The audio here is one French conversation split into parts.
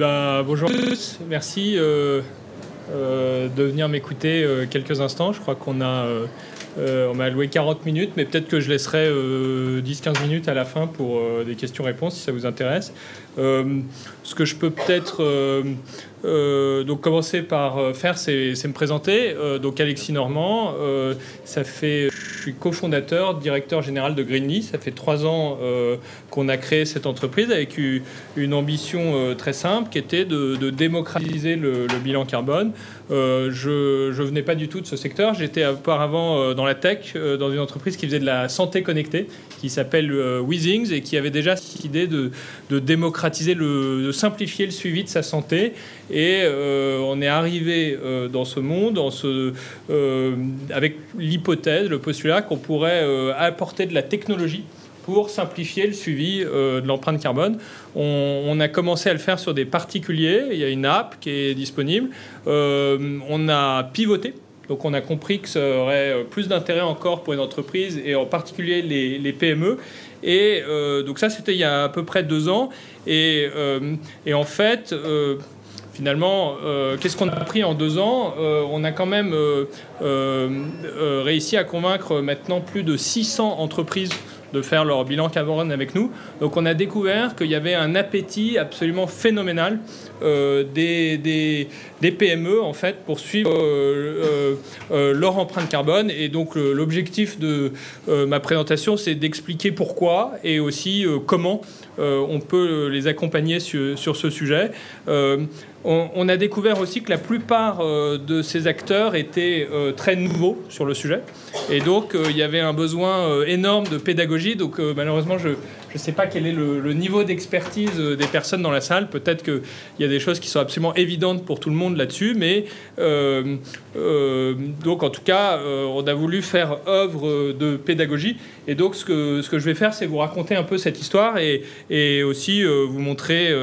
ben, bonjour à tous, merci euh, euh, de venir m'écouter euh, quelques instants. Je crois qu'on a, on m'a alloué 40 minutes, mais peut-être que je laisserai 10-15 minutes à la fin pour des questions-réponses si ça vous intéresse. ce que je peux peut-être donc commencer par faire, c'est me présenter. donc Alexis Normand, ça fait je suis cofondateur, directeur général de Greenly. Ça fait trois ans euh, qu'on a créé cette entreprise avec une ambition euh, très simple qui était de, démocratiser le, bilan carbone. Euh, je ne venais pas du tout de ce secteur. J'étais auparavant dans la tech, dans une entreprise qui faisait de la santé connectée, qui s'appelle Weezings et qui avait déjà cette idée de, démocratiser, le, de simplifier le suivi de sa santé. Et on est arrivé dans ce monde ce, avec l'hypothèse, le postulat qu'on pourrait euh, apporter de la technologie pour simplifier le suivi euh, de l'empreinte carbone. On, a commencé à le faire sur des particuliers. Il y a une app qui est disponible. Euh, on a pivoté. Donc on a compris que ça aurait plus d'intérêt encore pour une entreprise et en particulier les, PME. Et donc ça, c'était il y a à peu près deux ans. Et en fait, finalement, euh, qu'est-ce qu'on a appris en deux ans euh, On a quand même euh, réussi à convaincre maintenant plus de 600 entreprises de faire leur bilan carbone avec nous. Donc on a découvert qu'il y avait un appétit absolument phénoménal des, PME en fait pour suivre leur empreinte carbone. Et donc l'objectif de ma présentation, c'est d'expliquer pourquoi et aussi comment on peut les accompagner sur ce sujet. On, a découvert aussi que la plupart euh, de ces acteurs étaient euh, très nouveaux sur le sujet. Et donc, euh, il y avait un besoin énorme de pédagogie. Donc, malheureusement, je ne sais pas quel est le, niveau d'expertise des personnes dans la salle. Peut-être qu'il y a des choses qui sont absolument évidentes pour tout le monde là-dessus. Mais donc, en tout cas, on a voulu faire œuvre de pédagogie. Et donc, ce que, je vais faire, c'est vous raconter un peu cette histoire et, et aussi vous montrer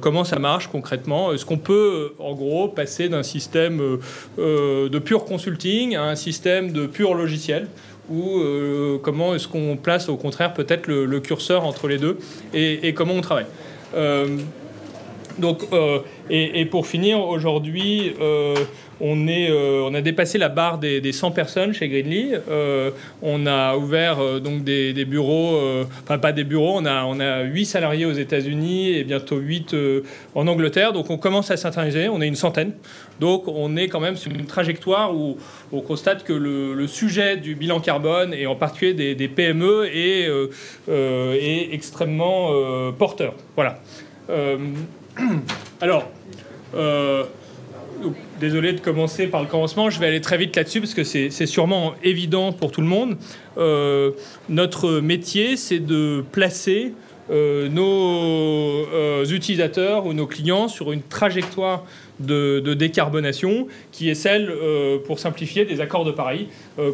comment ça marche concrètement est-ce qu'on peut, en gros, passer d'un système euh, euh, de pur consulting à un système de pur logiciel ou euh, comment est-ce qu'on place au contraire peut-être le, curseur entre les deux et, comment on travaille. donc, et, pour finir, aujourd'hui, euh, on a dépassé la barre des, 100 personnes chez Greenly. Euh, on a ouvert euh, donc des, bureaux, enfin pas des bureaux, on a, on a 8 salariés aux États-Unis et bientôt 8 en Angleterre. Donc on commence à s'internationaliser, on est une centaine. Donc on est quand même sur une trajectoire où on constate que le, sujet du bilan carbone et en particulier des, PME est, est extrêmement porteur. Voilà. alors, désolé de commencer par le commencement, je vais aller très vite là-dessus parce que c'est sûrement évident pour tout le monde. Euh, notre métier, c'est de placer euh, nos euh, utilisateurs ou nos clients sur une trajectoire de, décarbonation qui est celle, pour simplifier, des accords de Paris.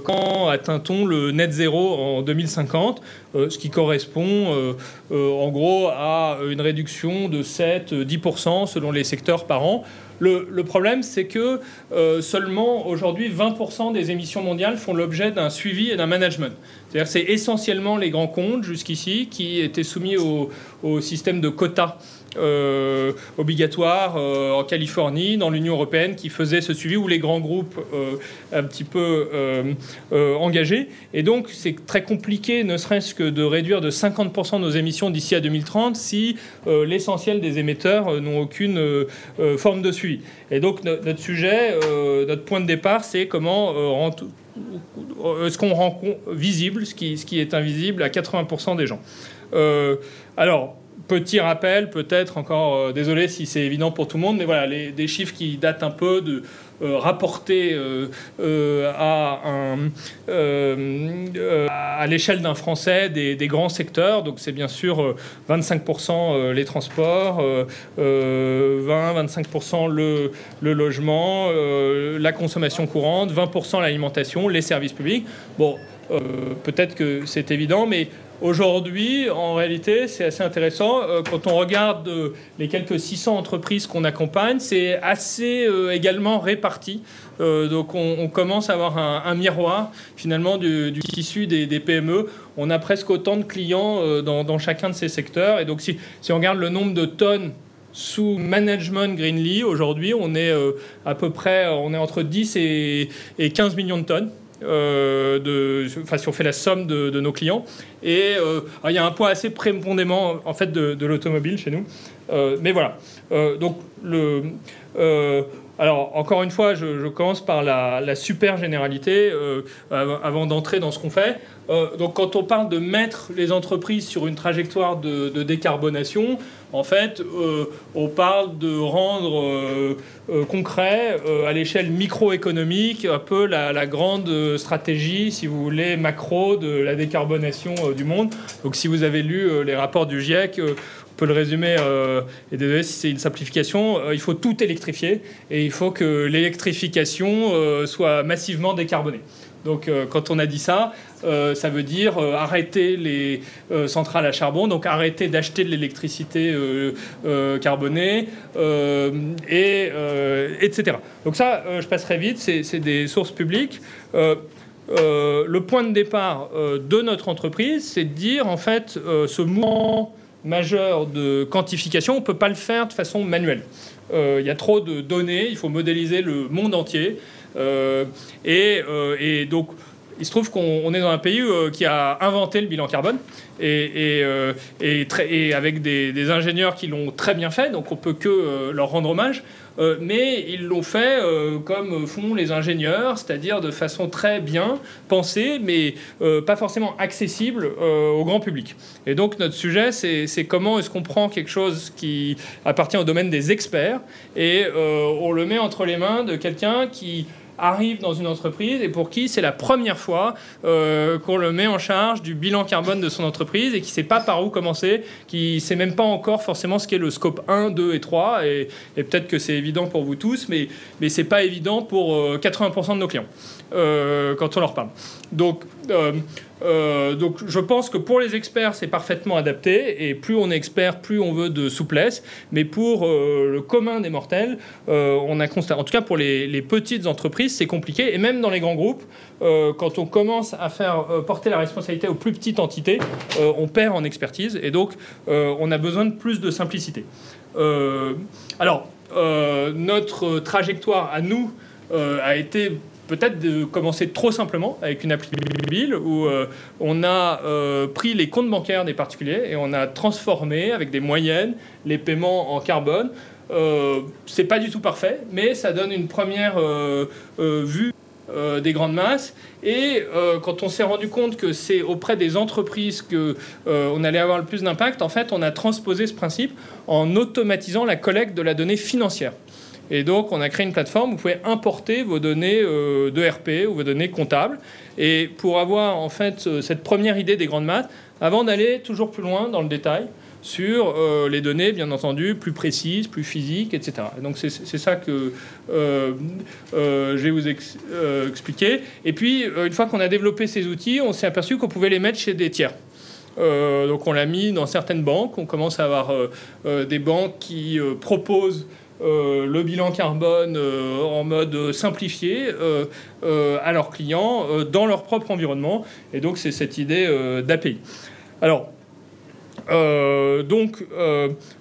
quand atteint-on le net zéro en 2050 Ce qui correspond en gros à une réduction de 7-10% selon les secteurs par an. Le, problème, c'est que euh, seulement aujourd'hui 20% des émissions mondiales font l'objet d'un suivi et d'un management. C'est-à-dire c'est essentiellement les grands comptes jusqu'ici qui étaient soumis au, au système de quotas euh, obligatoire euh, en Californie, dans l'Union européenne, qui faisait ce suivi, où les grands groupes euh, un petit peu engagés. Et donc, c'est très compliqué, ne serait-ce que de réduire de 50% nos émissions d'ici à 2030 si l'essentiel des émetteurs n'ont aucune forme de suivi. Et donc, notre sujet, notre point de départ, c'est comment est-ce qu'on rend visible ce qui, ce qui est invisible à 80% des gens. alors, Petit rappel, peut-être encore, euh, désolé si c'est évident pour tout le monde, mais voilà, les, des chiffres qui datent un peu de euh, rapportés euh, à, à l'échelle d'un Français des, grands secteurs. Donc c'est bien sûr 25% les transports, 20-25% le, le, logement, la consommation courante, 20% l'alimentation, les services publics. Bon, peut-être que c'est évident, mais Aujourd'hui, en réalité, c'est assez intéressant. Euh, quand on regarde euh, les quelques 600 entreprises qu'on accompagne, c'est assez euh, également réparti. donc on, commence à avoir un, miroir finalement du, tissu des, PME. On a presque autant de clients dans, chacun de ces secteurs. Et donc si, si on regarde le nombre de tonnes sous management Greenly, aujourd'hui, on est à peu près on est entre 10 et, 15 millions de tonnes. De, enfin, si on fait la somme de, nos clients. Et il y a un point assez prépondément en fait de, l'automobile chez nous. mais voilà. donc le alors, encore une fois, je, commence par la, super généralité euh, avant d'entrer dans ce qu'on fait. Euh, donc, quand on parle de mettre les entreprises sur une trajectoire de, décarbonation, en fait, euh, on parle de rendre concret à l'échelle microéconomique un peu la, la, grande stratégie, si vous voulez, macro de la décarbonation du monde. Donc, si vous avez lu les rapports du GIEC, peut le résumer, euh, et désolé si c'est une simplification, euh, il faut tout électrifier et il faut que l'électrification euh, soit massivement décarbonée. Donc quand on a dit ça, ça veut dire arrêter les centrales à charbon, donc arrêter d'acheter de l'électricité carbonée, et, etc. Donc ça, je passerai vite, c'est des sources publiques. le point de départ de notre entreprise, c'est de dire en fait ce mouvement majeur de quantification, on ne peut pas le faire de façon manuelle. Euh, il y a trop de données, il faut modéliser le monde entier. Euh, euh, et, donc, il se trouve qu'on est dans un pays qui a inventé le bilan carbone et, avec des, ingénieurs qui l'ont très bien fait, donc on peut que leur rendre hommage. Euh, mais ils l'ont fait euh, comme font les ingénieurs, c'est-à-dire de façon très bien pensée, mais euh, pas forcément accessible au grand public. Et donc notre sujet, c'est comment est-ce qu'on prend quelque chose qui appartient au domaine des experts et on le met entre les mains de quelqu'un qui arrive dans une entreprise et pour qui c'est la première fois euh, qu'on le met en charge du bilan carbone de son entreprise et qui ne sait pas par où commencer, qui ne sait même pas encore forcément ce qu'est le scope 1, 2 et 3. Et, peut-être que c'est évident pour vous tous, mais, mais ce n'est pas évident pour 80% euh, de nos clients euh, quand on leur parle. Donc, euh, donc je pense que pour les experts, c'est parfaitement adapté. Et plus on est expert, plus on veut de souplesse. Mais pour euh, le commun des mortels, euh, on a constaté, en tout cas pour les, petites entreprises, c'est compliqué. Et même dans les grands groupes, quand on commence à faire porter la responsabilité aux plus petites entités, on perd en expertise. Et donc, on a besoin de plus de simplicité. alors, notre trajectoire à nous a été peut-être de commencer trop simplement avec une appli mobile où euh, on a euh, pris les comptes bancaires des particuliers et on a transformé avec des moyennes les paiements en carbone. Euh, c'est pas du tout parfait, mais ça donne une première vue des grandes masses. Et quand on s'est rendu compte que c'est auprès des entreprises que on allait avoir le plus d'impact, en fait, on a transposé ce principe en automatisant la collecte de la donnée financière. Et donc, on a créé une plateforme où vous pouvez importer vos données euh, de RP ou vos données comptables. Et pour avoir en fait euh, cette première idée des grandes maths, avant d'aller toujours plus loin dans le détail sur euh, les données, bien entendu, plus précises, plus physiques, etc. donc c'est ça que je vais vous expliquer. Et puis, une fois qu'on a développé ces outils, on s'est aperçu qu'on pouvait les mettre chez des tiers. donc on l'a mis dans certaines banques. On commence à avoir des banques qui proposent euh, le bilan carbone euh, en mode simplifié euh, à leurs clients dans leur propre environnement. Et donc c'est cette idée d'API. Alors, donc,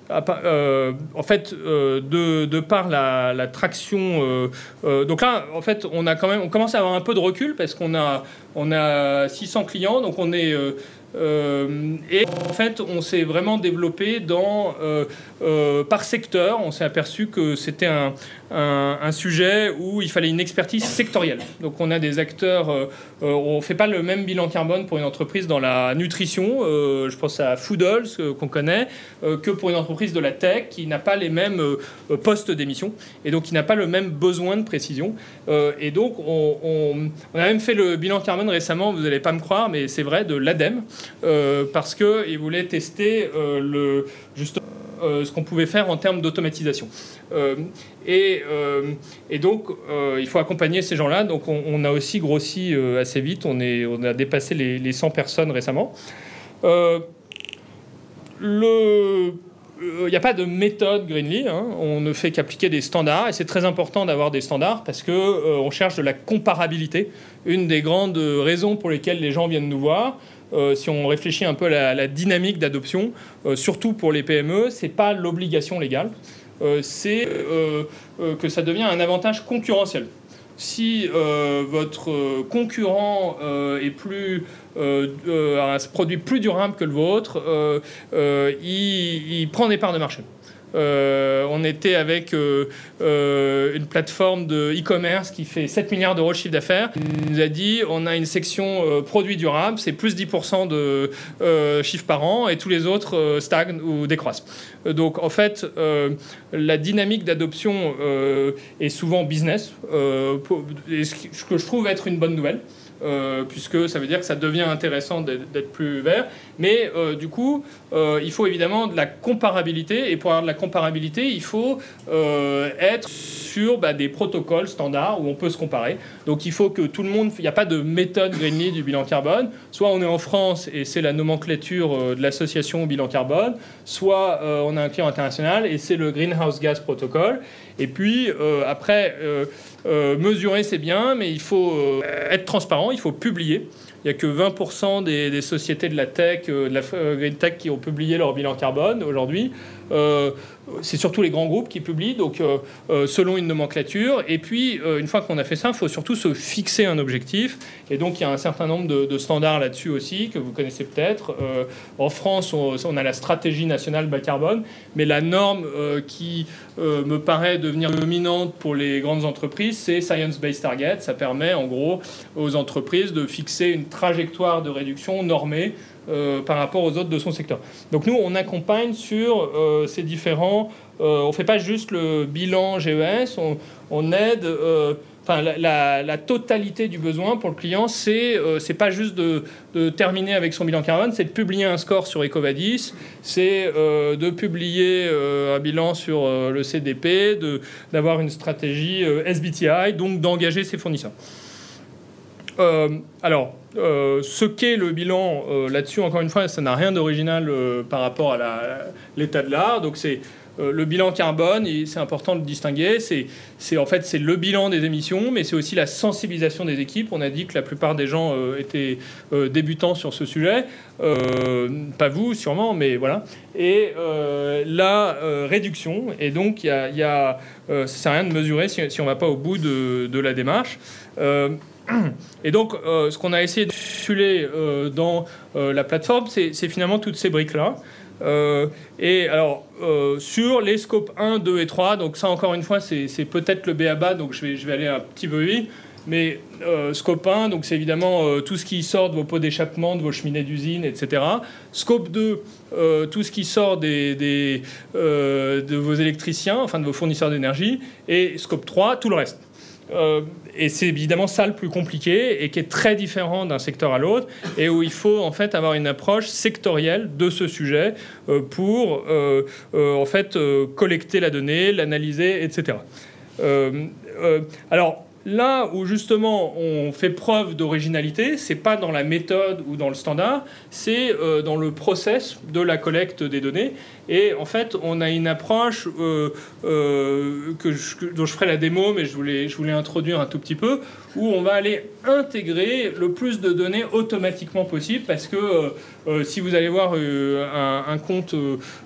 en fait, de, par la, traction, donc là, en fait, on a quand même, on commence à avoir un peu de recul parce qu'on a, on a 600 clients, donc on est euh, et en fait, on s'est vraiment développé dans, euh, euh, par secteur. On s'est aperçu que c'était un, un, sujet où il fallait une expertise sectorielle. Donc on a des acteurs, on ne fait pas le même bilan carbone pour une entreprise dans la nutrition, je pense à Foodles qu'on connaît, que pour une entreprise de la tech qui n'a pas les mêmes postes d'émission et donc qui n'a pas le même besoin de précision. et donc on, a même fait le bilan carbone récemment, vous n'allez pas me croire, mais c'est vrai, de l'ADEME. Euh, parce qu'ils voulaient tester euh, le, justement euh, ce qu'on pouvait faire en termes d'automatisation. Et, et, donc, il faut accompagner ces gens-là. Donc, on, a aussi grossi assez vite. On, est, on a dépassé les, les 100 personnes récemment. le il n'y a pas de méthode Greenly. Hein. On ne fait qu'appliquer des standards et c'est très important d'avoir des standards parce que on cherche de la comparabilité. Une des grandes raisons pour lesquelles les gens viennent nous voir, si on réfléchit un peu à la, dynamique d'adoption, surtout pour les PME, c'est pas l'obligation légale, c'est que ça devient un avantage concurrentiel si votre concurrent est un produit plus durable que le vôtre, il, prend des parts de marché. Euh, on était avec euh, euh, une plateforme de e-commerce qui fait 7 milliards d'euros de chiffre d'affaires. Il nous a dit on a une section produits durables, c'est plus 10% de chiffre par an et tous les autres stagnent ou décroissent. Donc en fait, la dynamique d'adoption est souvent business, ce que je trouve être une bonne nouvelle. Euh, puisque ça veut dire que ça devient intéressant d'être plus vert. Mais euh, du coup, euh, il faut évidemment de la comparabilité, et pour avoir de la comparabilité, il faut être sur bah, des protocoles standards où on peut se comparer. Donc il faut que tout le monde, il n'y a pas de méthode Greenly du bilan carbone. Soit on est en France et c'est la nomenclature de l'association bilan carbone, soit on a un client international et c'est le Greenhouse Gas Protocol. Et puis après, euh, mesurer, c'est bien, mais il faut euh, être transparent, il faut publier. Il n'y a que 20% des, sociétés de la tech, euh, de la green tech, qui ont publié leur bilan carbone aujourd'hui c'est surtout les grands groupes qui publient, donc euh, euh, selon une nomenclature. Et puis, euh, une fois qu'on a fait ça, il faut surtout se fixer un objectif. Et donc, il y a un certain nombre de, standards là-dessus aussi, que vous connaissez peut-être. en France, on, a la stratégie nationale bas carbone, mais la norme qui me paraît devenir dominante pour les grandes entreprises, c'est Science-Based Target. Ça permet, en gros, aux entreprises de fixer une trajectoire de réduction normée euh, par rapport aux autres de son secteur. Donc nous, on accompagne sur euh, ces différents... Euh, on ne fait pas juste le bilan GES, on, aide... Enfin, la, totalité du besoin pour le client, c'est n'est pas juste de, terminer avec son bilan carbone, c'est de publier un score sur Ecovadis, c'est de publier un bilan sur le CDP, d'avoir une stratégie SBTI, donc d'engager ses fournisseurs. Alors, euh, ce qu'est le bilan euh, là-dessus, encore une fois, ça n'a rien d'original euh, par rapport à l'état de l'art. Donc c'est le bilan carbone, c'est important de le distinguer. C'est en fait c'est le bilan des émissions, mais c'est aussi la sensibilisation des équipes. On a dit que la plupart des gens étaient débutants sur ce sujet, pas vous sûrement, mais voilà. Et la réduction. Et donc il y a, y sert à rien de mesurer si, on ne va pas au bout de la démarche. Et donc, euh, ce qu'on a essayé de filer euh, dans euh, la plateforme, c'est finalement toutes ces briques-là. et alors, sur les scopes 1, 2 et 3, donc ça encore une fois, c'est peut-être le BABA, donc je vais, je vais aller un petit peu vite. Mais scope 1, donc c'est évidemment tout ce qui sort de vos pots d'échappement, de vos cheminées d'usine, etc. Scope 2, tout ce qui sort des de vos électriciens, enfin de vos fournisseurs d'énergie. Et scope 3, tout le reste. Euh, et c'est évidemment ça le plus compliqué et qui est très différent d'un secteur à l'autre et où il faut en fait avoir une approche sectorielle de ce sujet euh, pour euh, en fait collecter la donnée, l'analyser, etc. alors Là où justement on fait preuve d'originalité, c'est pas dans la méthode ou dans le standard, c'est euh, dans le process de la collecte des données. Et en fait, on a une approche euh, euh, que dont je ferai la démo, mais je voulais, je voulais introduire un tout petit peu, où on va aller intégrer le plus de données automatiquement possible, parce que si vous allez voir un, compte,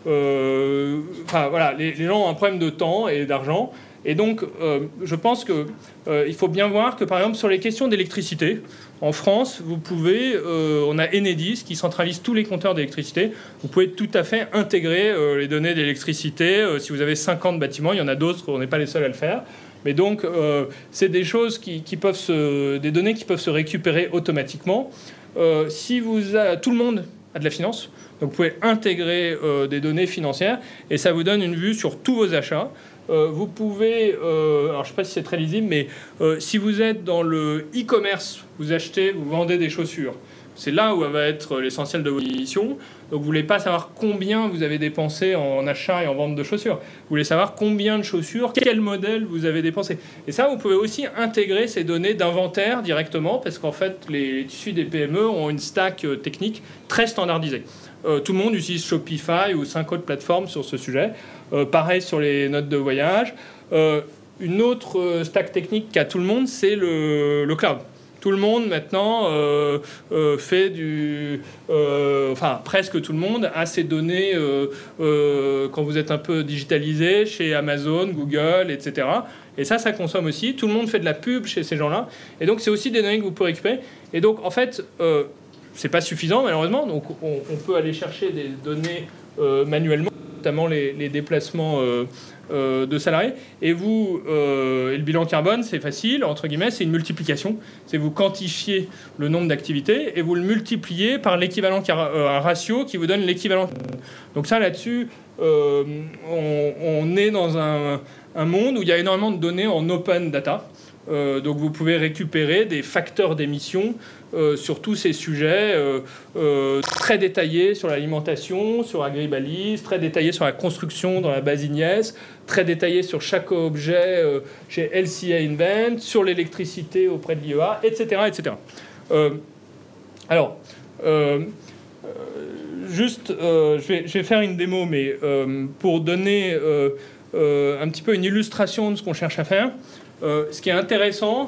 enfin voilà, les, les gens ont un problème de temps et d'argent. Et donc, euh, je pense qu'il euh, faut bien voir que, par exemple, sur les questions d'électricité, en France, vous pouvez, euh, on a Enedis qui centralise tous les compteurs d'électricité. Vous pouvez tout à fait intégrer les données d'électricité. si vous avez 50 bâtiments, il y en a d'autres, on n'est pas les seuls à le faire. Mais donc, c'est des choses qui, peuvent se, des données qui peuvent se récupérer automatiquement. si vous tout le monde a de la finance, vous pouvez intégrer des données financières et ça vous donne une vue sur tous vos achats. Euh, vous pouvez, euh, alors je ne sais pas si c'est très lisible, mais euh, si vous êtes dans le e-commerce, vous achetez, vous vendez des chaussures. C'est là où va être l'essentiel de vos émissions. Donc vous voulez pas savoir combien vous avez dépensé en achat et en vente de chaussures. Vous voulez savoir combien de chaussures, quel modèle vous avez dépensé. Et ça, vous pouvez aussi intégrer ces données d'inventaire directement, parce qu'en fait, les tissus des PME ont une stack technique très standardisée. tout le monde utilise Shopify ou cinq autres plateformes sur ce sujet. Euh, pareil sur les notes de voyage. Euh, une autre euh, stack technique qu'a tout le monde, c'est le, cloud tout le monde maintenant fait du, enfin presque tout le monde a ses données quand vous êtes un peu digitalisé chez Amazon, Google, etc. Et ça, ça consomme aussi. Tout le monde fait de la pub chez ces gens-là. Et donc, c'est aussi des données que vous pouvez récupérer. Et donc, en fait, c'est pas suffisant, malheureusement. Donc, on, peut aller chercher des données manuellement, notamment les, déplacements euh, de salariés. Et vous, et le bilan carbone, c'est facile, entre guillemets, c'est une multiplication. C'est vous quantifiez le nombre d'activités et vous le multipliez par l'équivalent, un ratio qui vous donne l'équivalent. Donc, ça, là-dessus, on est dans un monde où il y a énormément de données en open data. Euh, donc vous pouvez récupérer des facteurs d'émission euh, sur tous ces sujets euh, très détaillés sur l'alimentation, sur Agribalis, très détaillés sur la construction dans la base Ignace, très détaillés sur chaque objet chez LCA Invent, sur l'électricité auprès de l'IEA, etc. etc. alors, juste, je vais, je, vais, faire une démo, mais pour donner euh, un petit peu une illustration de ce qu'on cherche à faire. Euh, ce qui est intéressant, euh,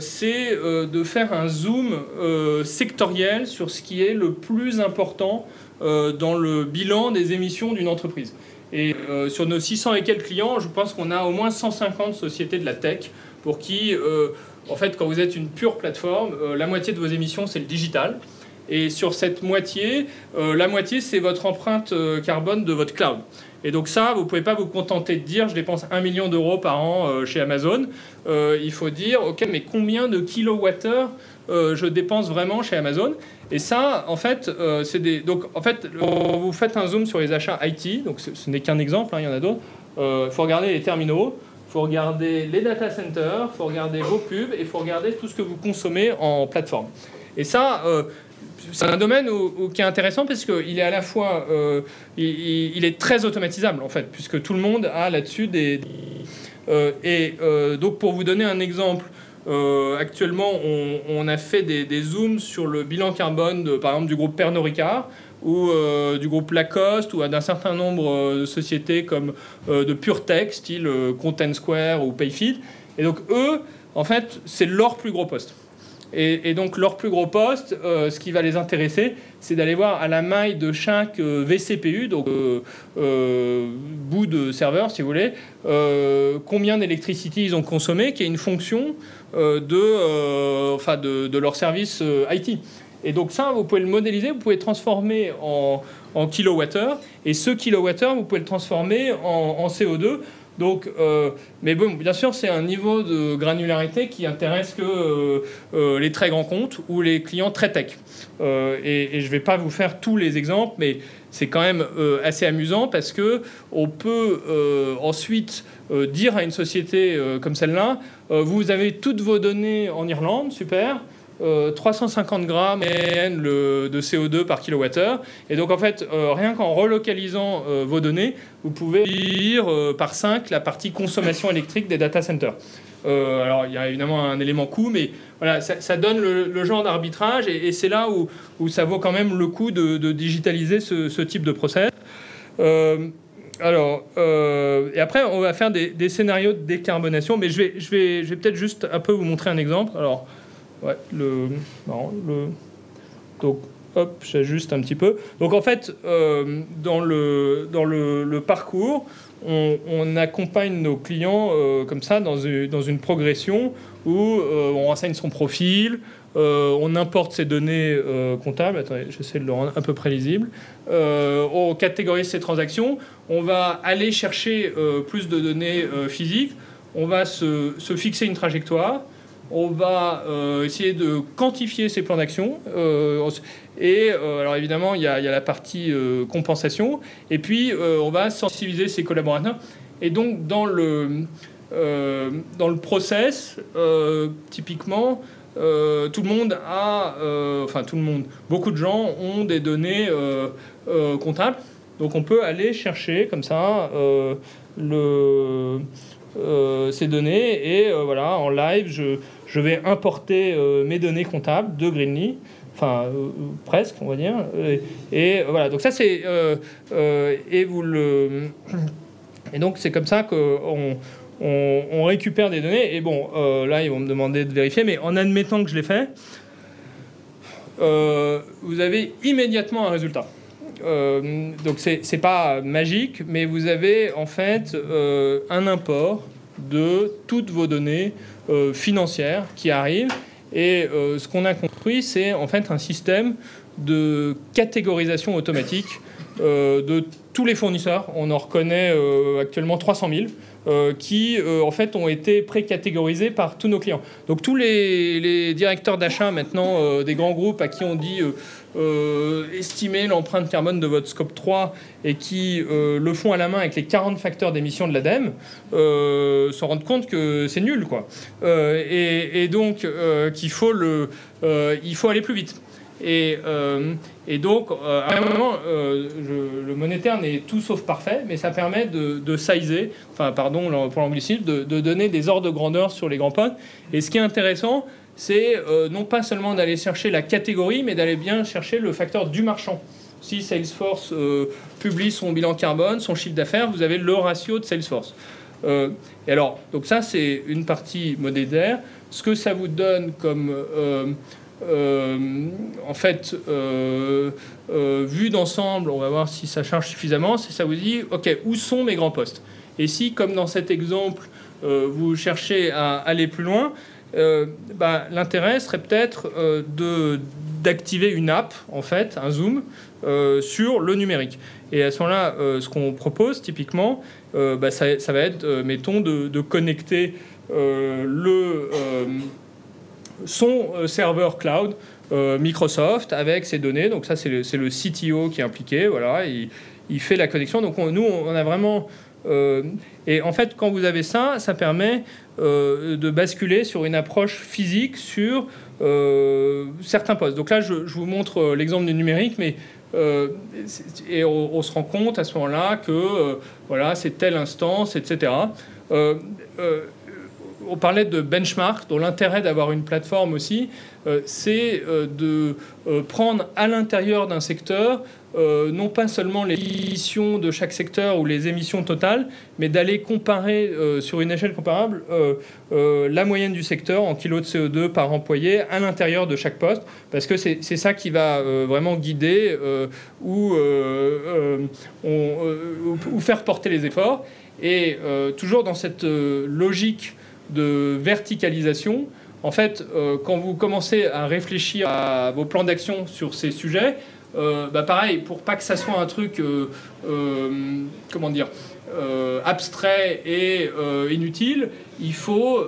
c'est de faire un zoom sectoriel sur ce qui est le plus important dans le bilan des émissions d'une entreprise. Et sur nos 600 et quelques clients, je pense qu'on a au moins 150 sociétés de la tech pour qui, en fait, quand vous êtes une pure plateforme, la moitié de vos émissions, c'est le digital. Et sur cette moitié, la moitié, c'est votre empreinte carbone de votre cloud. Et donc ça, vous ne pouvez pas vous contenter de dire je dépense un million d'euros par an euh, chez Amazon. Euh, il faut dire, ok, mais combien de kilowattheures euh, je dépense vraiment chez Amazon? Et ça, en fait, c'est des... Donc, en fait, vous faites un zoom sur les achats IT, donc ce, n'est qu'un exemple, hein, il y en a d'autres. Il faut regarder les terminaux, il faut regarder les data centers, il faut regarder vos pubs, et il faut regarder tout ce que vous consommez en plateforme. Et ça, c'est un domaine qui est intéressant parce qu'il est à la fois, euh, il, est très automatisable en fait, puisque tout le monde a là-dessus des. Euh, et euh, donc pour vous donner un exemple, actuellement on, a fait des, zooms sur le bilan carbone, par exemple du groupe Pernod Ricard ou du groupe Lacoste ou d'un certain nombre de sociétés comme de PureTech, style Content Square ou Payfeed. Et donc eux, en fait, c'est leur plus gros poste. Et, donc leur plus gros poste, euh, ce qui va les intéresser, c'est d'aller voir à la maille de chaque euh, vCPU, donc euh, bout de serveur si vous voulez, combien d'électricité ils ont consommé, qui est une fonction de, enfin de, leur service IT. Et donc ça, vous pouvez le modéliser, vous pouvez le transformer en, en kilowattheure, et ce kilowattheure, vous pouvez le transformer en, en CO2 donc, euh, mais bon, bien sûr, c'est un niveau de granularité qui intéresse que euh, euh, les très grands comptes ou les clients très tech. Et, je ne vais pas vous faire tous les exemples, mais c'est quand même assez amusant parce que on peut ensuite dire à une société comme celle-là, vous avez toutes vos données en Irlande, super. 350 euh, grammes de CO2 par kilowattheure. Et donc, en fait, euh, rien qu'en relocalisant euh, vos données, vous pouvez lire par 5 la partie consommation électrique des data centers. alors, il y a évidemment un élément coût, mais voilà, ça, donne le, genre d'arbitrage et, c'est là où, ça vaut quand même le coup de, digitaliser ce, type de process. alors, et après, on va faire des, scénarios de décarbonation, mais je vais, je vais, je vais peut-être juste un peu vous montrer un exemple. Alors, Ouais, le, donc, hop, j'ajuste un petit peu. Donc, en fait, euh, dans, le, dans le, parcours, on, accompagne nos clients euh, comme ça dans une, dans une progression où euh, on renseigne son profil, on importe ses données comptables. Attendez, j'essaie de le rendre un peu près lisible. on catégorise ses transactions. On va aller chercher plus de données physiques. On va se fixer une trajectoire on va euh, essayer de quantifier ces plans d'action. Euh, et euh, alors évidemment, il y, a, la partie compensation. Et puis, on va sensibiliser ses collaborateurs. Et donc, dans le, dans le process, typiquement, tout le monde a, enfin tout le monde, beaucoup de gens ont des données comptables. Donc, on peut aller chercher comme ça le, ces données. Et voilà, en live, je je vais importer euh, mes données comptables de Greenly, enfin euh, presque, on va dire. Et, voilà, donc ça c'est euh, et vous le et donc c'est comme ça qu'on on, récupère des données. Et bon, là, ils vont me demander de vérifier, mais en admettant que je l'ai fait, vous avez immédiatement un résultat. Donc c'est pas magique, mais vous avez en fait un import de toutes vos données financières qui arrivent. Et ce qu'on a construit, c'est en fait un système de catégorisation automatique euh, de tous les fournisseurs. On en reconnaît euh, actuellement 300 000. Euh, qui en fait ont été pré-catégorisés par tous nos clients. Donc tous les, directeurs d'achat maintenant des grands groupes à qui on dit estimer l'empreinte carbone de votre scope 3 et qui le font à la main avec les 40 facteurs d'émission de l'ADEME se rendent compte que c'est nul quoi. Et, et, donc qu'il faut, il faut aller plus vite. Et, euh, donc, euh, à un moment, euh, le monétaire n'est tout sauf parfait, mais ça permet de, de sizer, enfin, pardon pour l'anglicisme, de, de, donner des ordres de grandeur sur les grands postes. Et ce qui est intéressant, c'est non pas seulement d'aller chercher la catégorie, mais d'aller bien chercher le facteur du marchand. Si Salesforce publie son bilan carbone, son chiffre d'affaires, vous avez le ratio de Salesforce. et alors, donc ça, c'est une partie monétaire. Ce que ça vous donne comme euh, en fait, euh, euh, vu d'ensemble, on va voir si ça charge suffisamment, c'est ça vous dit, OK, où sont mes grands postes? Et si, comme dans cet exemple, vous cherchez à aller plus loin, bah, l'intérêt serait peut-être de d'activer une app, en fait, un zoom, sur le numérique. Et à ce moment-là, ce qu'on propose typiquement, bah, ça, va être, mettons, de, connecter le son euh, serveur cloud euh, Microsoft avec ses données. Donc ça, c'est le, CTO qui est impliqué. Voilà, il, fait la connexion. Donc nous, on a vraiment... Euh, et en fait, quand vous avez ça, ça permet de basculer sur une approche physique sur certains postes. Donc là, je, vous montre l'exemple du numérique, mais et on, se rend compte à ce moment-là que voilà, c'est telle instance, etc on parlait de benchmark, dont l'intérêt d'avoir une plateforme aussi, euh, c'est euh, de euh, prendre à l'intérieur d'un secteur non pas seulement les émissions de chaque secteur ou les émissions totales, mais d'aller comparer sur une échelle comparable la moyenne du secteur en kilos de CO2 par employé à l'intérieur de chaque poste, parce que c'est ça qui va vraiment guider ou, faire porter les efforts. Et toujours dans cette logique de verticalisation. En fait, euh, quand vous commencez à réfléchir à vos plans d'action sur ces sujets, euh, bah pareil, pour pas que ça soit un truc, euh, comment dire, abstrait et inutile, il faut,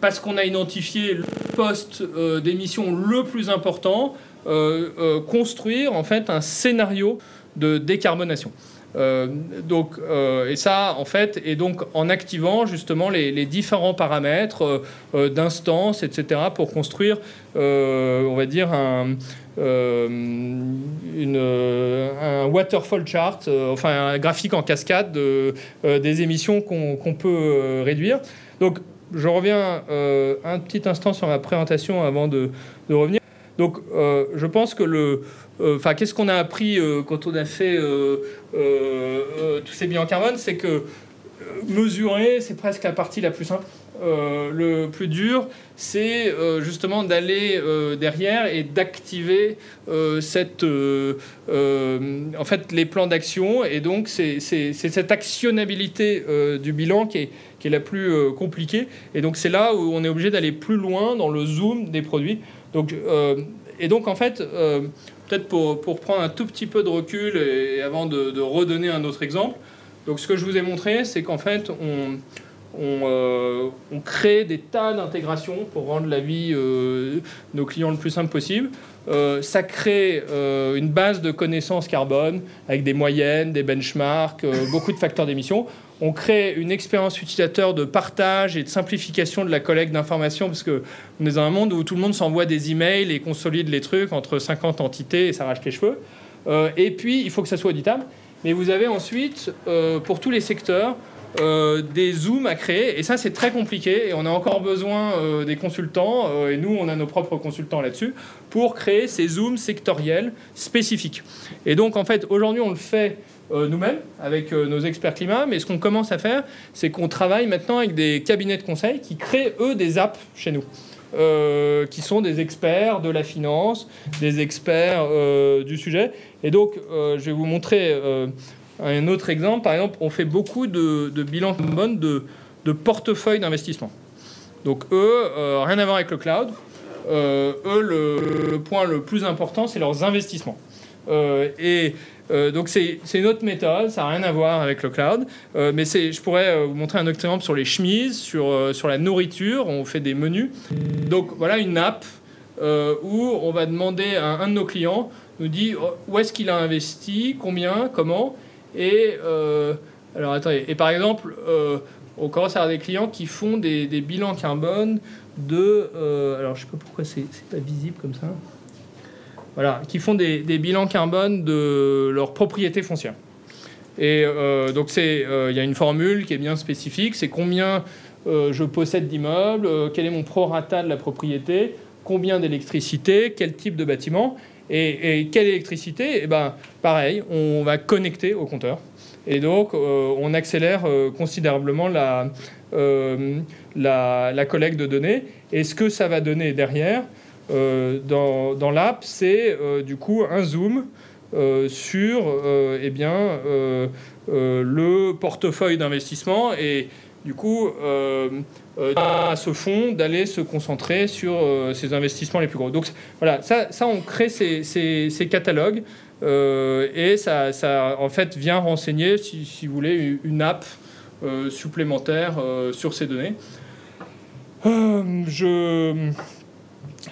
parce qu'on a identifié le poste d'émission le plus important, construire en fait un scénario de décarbonation. Euh, donc, euh, et ça, en fait, et donc en activant justement les, différents paramètres euh, d'instance, etc., pour construire, on va dire, un, une, un waterfall chart, enfin un graphique en cascade de, des émissions qu'on peut réduire. Donc, je reviens un petit instant sur ma présentation avant de, revenir. Donc, je pense que le, euh, enfin, qu'est-ce qu'on a appris euh, quand on a fait euh, tous ces bilans carbone? C'est que mesurer, c'est presque la partie la plus simple. Le plus dur, c'est justement d'aller derrière et d'activer cette, en fait, les plans d'action. Et donc, c'est cette actionnabilité du bilan qui est, la plus compliquée. Et donc, c'est là où on est obligé d'aller plus loin dans le zoom des produits. Donc, et donc, en fait, peut-être pour, prendre un tout petit peu de recul et avant de, redonner un autre exemple. Donc ce que je vous ai montré, c'est qu'en fait, on, on, euh, on, crée des tas d'intégrations pour rendre la vie euh, de nos clients le plus simple possible. Euh, ça crée une base de connaissances carbone avec des moyennes, des benchmarks, beaucoup de facteurs d'émission on crée une expérience utilisateur de partage et de simplification de la collecte d'informations, parce qu'on est dans un monde où tout le monde s'envoie des emails et consolide les trucs entre 50 entités et s'arrache les cheveux. Euh, et puis, il faut que ça soit auditable. Mais vous avez ensuite, euh, pour tous les secteurs, euh, des zooms à créer. Et ça, c'est très compliqué. Et on a encore besoin des consultants, et nous, on a nos propres consultants là-dessus, pour créer ces zooms sectoriels spécifiques. Et donc, en fait, aujourd'hui, on le fait nous-mêmes, avec nos experts climat. Mais ce qu'on commence à faire, c'est qu'on travaille maintenant avec des cabinets de conseil qui créent, eux, des apps chez nous. qui sont des experts de la finance, des experts du sujet. Et donc, je vais vous montrer un autre exemple. Par exemple, on fait beaucoup de, bilans carbone de, de portefeuille d'investissement. Donc eux, rien à voir avec le cloud. Euh, eux, le, point le plus important, c'est leurs investissements. Euh, et euh, donc c'est une autre méthode, ça n'a rien à voir avec le cloud, mais je pourrais vous montrer un autre exemple sur les chemises, sur, sur la nourriture, on fait des menus. Donc voilà une app où on va demander à un de nos clients, nous dit oh, où est-ce qu'il a investi, combien, comment, et alors attendez, et par exemple, on commence à avoir des clients qui font des, bilans carbone de. Euh, alors, je sais pas pourquoi c'est pas visible comme ça. Voilà, qui font des, bilans carbone de leur propriété foncière. Et euh, donc, euh, il y a une formule qui est bien spécifique c'est combien je possède d'immeubles, quel est mon prorata de la propriété, combien d'électricité, quel type de bâtiment. Et, quelle électricité? Eh ben, pareil, on va connecter au compteur. Et donc, on accélère considérablement la, euh, la, collecte de données. Et ce que ça va donner derrière euh, dans, dans l'app, c'est euh, du coup un zoom sur eh bien, le portefeuille d'investissement et du coup à ce fonds d'aller se concentrer sur ces investissements les plus gros. Donc voilà, ça, ça on crée ces, catalogues et ça, ça, en fait vient renseigner, si, vous voulez, une app euh, supplémentaires euh, sur ces données. Euh, je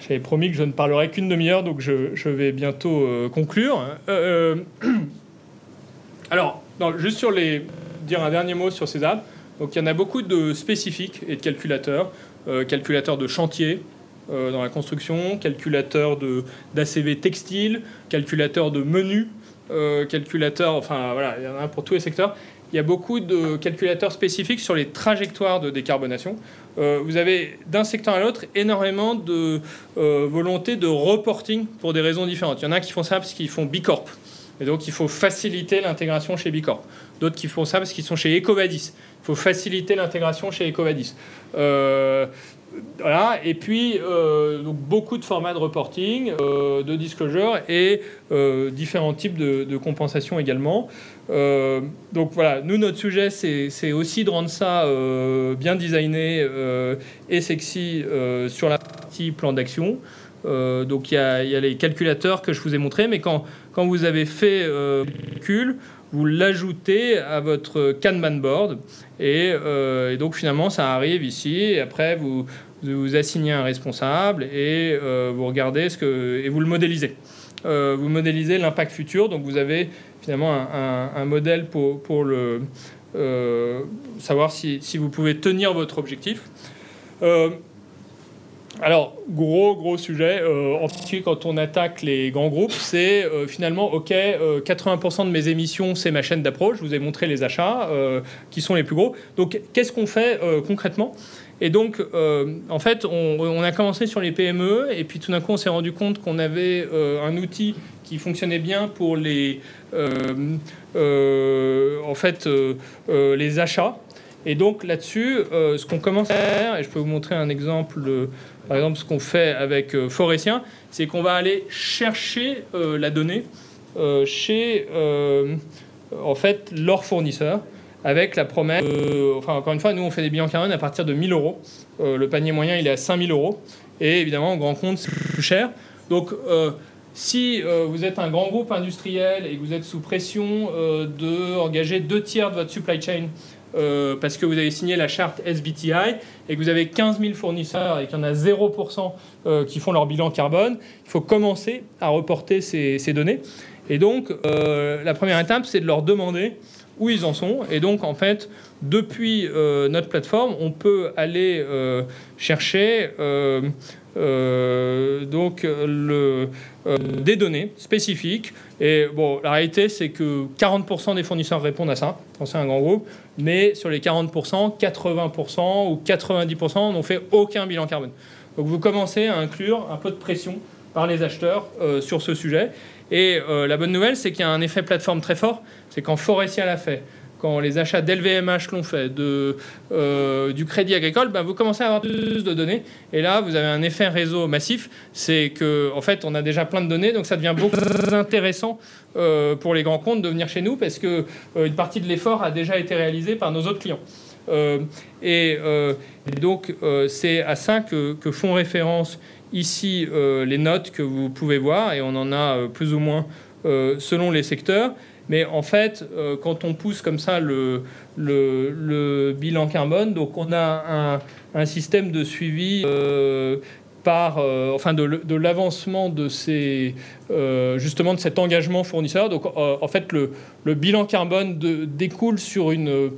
j'avais promis que je ne parlerai qu'une demi-heure, donc je, vais bientôt conclure. alors, juste sur les dire un dernier mot sur ces apps. Donc, il y en a beaucoup de spécifiques et de calculateurs, calculateurs de chantier, dans la construction, calculateurs d'ACV textile, calculateurs de menus, calculateurs, enfin voilà, il y en a pour tous les secteurs il y a beaucoup de calculateurs spécifiques sur les trajectoires de décarbonation. Euh, vous avez d'un secteur à l'autre énormément de euh, volonté de reporting pour des raisons différentes. Il y en a qui font ça parce qu'ils font Bicorp. Et donc il faut faciliter l'intégration chez Bicorp. D'autres qui font ça parce qu'ils sont chez Ecovadis. Il faut faciliter l'intégration chez Ecovadis. Euh, voilà. Et puis, donc beaucoup de formats de reporting, de disclosure et différents types de, de compensation également. Euh, donc voilà, nous, notre sujet, c'est aussi de rendre ça euh, bien designé euh, et sexy sur la partie plan d'action. Donc il y, a, les calculateurs que je vous ai montrés, mais quand, quand vous avez fait le calcul, vous l'ajoutez à votre Kanban board. Et, donc finalement, ça arrive ici. Après, vous, vous assignez un responsable et vous regardez ce que. et vous le modélisez. vous modélisez l'impact futur. Donc vous avez finalement un, modèle pour, pour le, euh, savoir si, si, vous pouvez tenir votre objectif. Euh, alors, gros, gros sujet, euh, en particulier quand on attaque les grands groupes, c'est finalement, OK, 80% de mes émissions, c'est ma chaîne d'approche. Je vous ai montré les achats qui sont les plus gros. Donc, qu'est-ce qu'on fait concrètement? Et donc, en fait, on, on, a commencé sur les PME, et puis tout d'un coup, on s'est rendu compte qu'on avait un outil qui fonctionnait bien pour les, euh, euh, en fait, euh, les achats. Et donc là-dessus, ce qu'on commence à faire, et je peux vous montrer un exemple, par exemple ce qu'on fait avec Forestien, c'est qu'on va aller chercher la donnée chez en fait leur fournisseur avec la promesse, enfin encore une fois, nous on fait des bilans carbone à partir de 1000 euros. le panier moyen il est à 5000 euros. Et évidemment, en grand compte, c'est plus cher. Donc, si euh, vous êtes un grand groupe industriel et que vous êtes sous pression euh, d'engager deux tiers de votre supply chain euh, parce que vous avez signé la charte SBTI et que vous avez 15 000 fournisseurs et qu'il y en a 0% qui font leur bilan carbone, il faut commencer à reporter ces, ces données. Et donc, la première étape, c'est de leur demander où ils en sont. Et donc, en fait, depuis notre plateforme, on peut aller chercher euh, donc euh, des données spécifiques. Et la réalité, c'est que 40% des fournisseurs répondent à ça, quand c'est un grand groupe, mais sur les 40%, 80% ou 90% n'ont fait aucun bilan carbone. Donc vous commencez à inclure un peu de pression par les acheteurs sur ce sujet. Et la bonne nouvelle, c'est qu'il y a un effet plateforme très fort. C'est quand Forestia l'a fait, quand les achats d'LVMH l'ont fait, de, euh, du crédit agricole, ben vous commencez à avoir plus de données. Et là, vous avez un effet réseau massif. C'est que, en fait, on a déjà plein de données, donc ça devient beaucoup plus intéressant euh, pour les grands comptes de venir chez nous parce que euh, une partie de l'effort a déjà été réalisée par nos autres clients. et, donc, c'est à ça que, que, font référence ici les notes que vous pouvez voir, et on en a plus ou moins selon les secteurs. Mais en fait, euh, quand on pousse comme ça le, bilan carbone, donc on a un, système de suivi euh, par, euh, enfin de, l'avancement de ces, justement de cet engagement fournisseur. Donc en fait, le, bilan carbone découle sur une,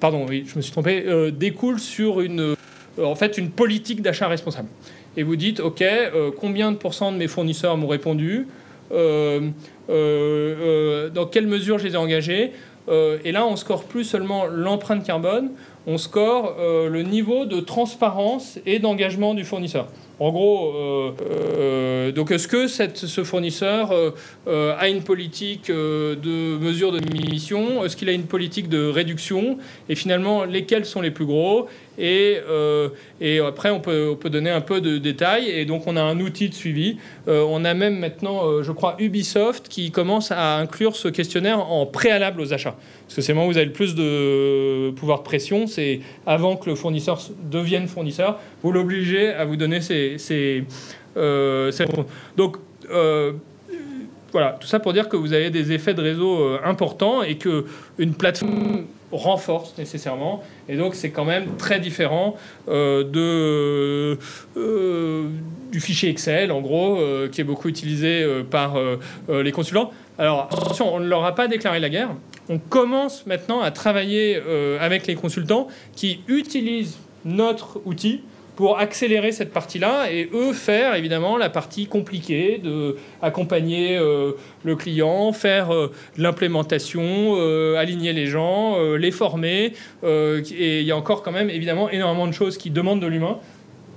pardon, oui, je me suis trompé, découle sur une, en fait, une politique d'achat responsable. Et vous dites, ok, combien de pourcents de mes fournisseurs m'ont répondu? Dans quelle mesure je les ai engagés. Euh, et là, on score plus seulement l'empreinte carbone, on score le niveau de transparence et d'engagement du fournisseur. En gros, euh, euh, donc est-ce que ce fournisseur euh, a une politique de mesure de mission Est-ce qu'il a une politique de réduction? Et finalement, lesquels sont les plus gros? Et, et, après, on peut, on peut, donner un peu de détails. Et donc, on a un outil de suivi. on a même maintenant, je crois, Ubisoft qui commence à inclure ce questionnaire en préalable aux achats. Parce que c'est le moment où vous avez le plus de pouvoir de pression. C'est avant que le fournisseur devienne fournisseur. Vous l'obligez à vous donner ces, euh, donc, euh, voilà, tout ça pour dire que vous avez des effets de réseau euh, importants et que une plateforme renforce nécessairement. Et donc, c'est quand même très différent de, du fichier Excel, en gros, qui est beaucoup utilisé par les consultants. Alors, attention, on ne leur a pas déclaré la guerre. On commence maintenant à travailler avec les consultants qui utilisent notre outil pour accélérer cette partie-là et eux faire évidemment la partie compliquée de accompagner euh, le client, faire euh, l'implémentation, euh, aligner les gens, les former. et il y a encore quand même évidemment énormément de choses qui demandent de l'humain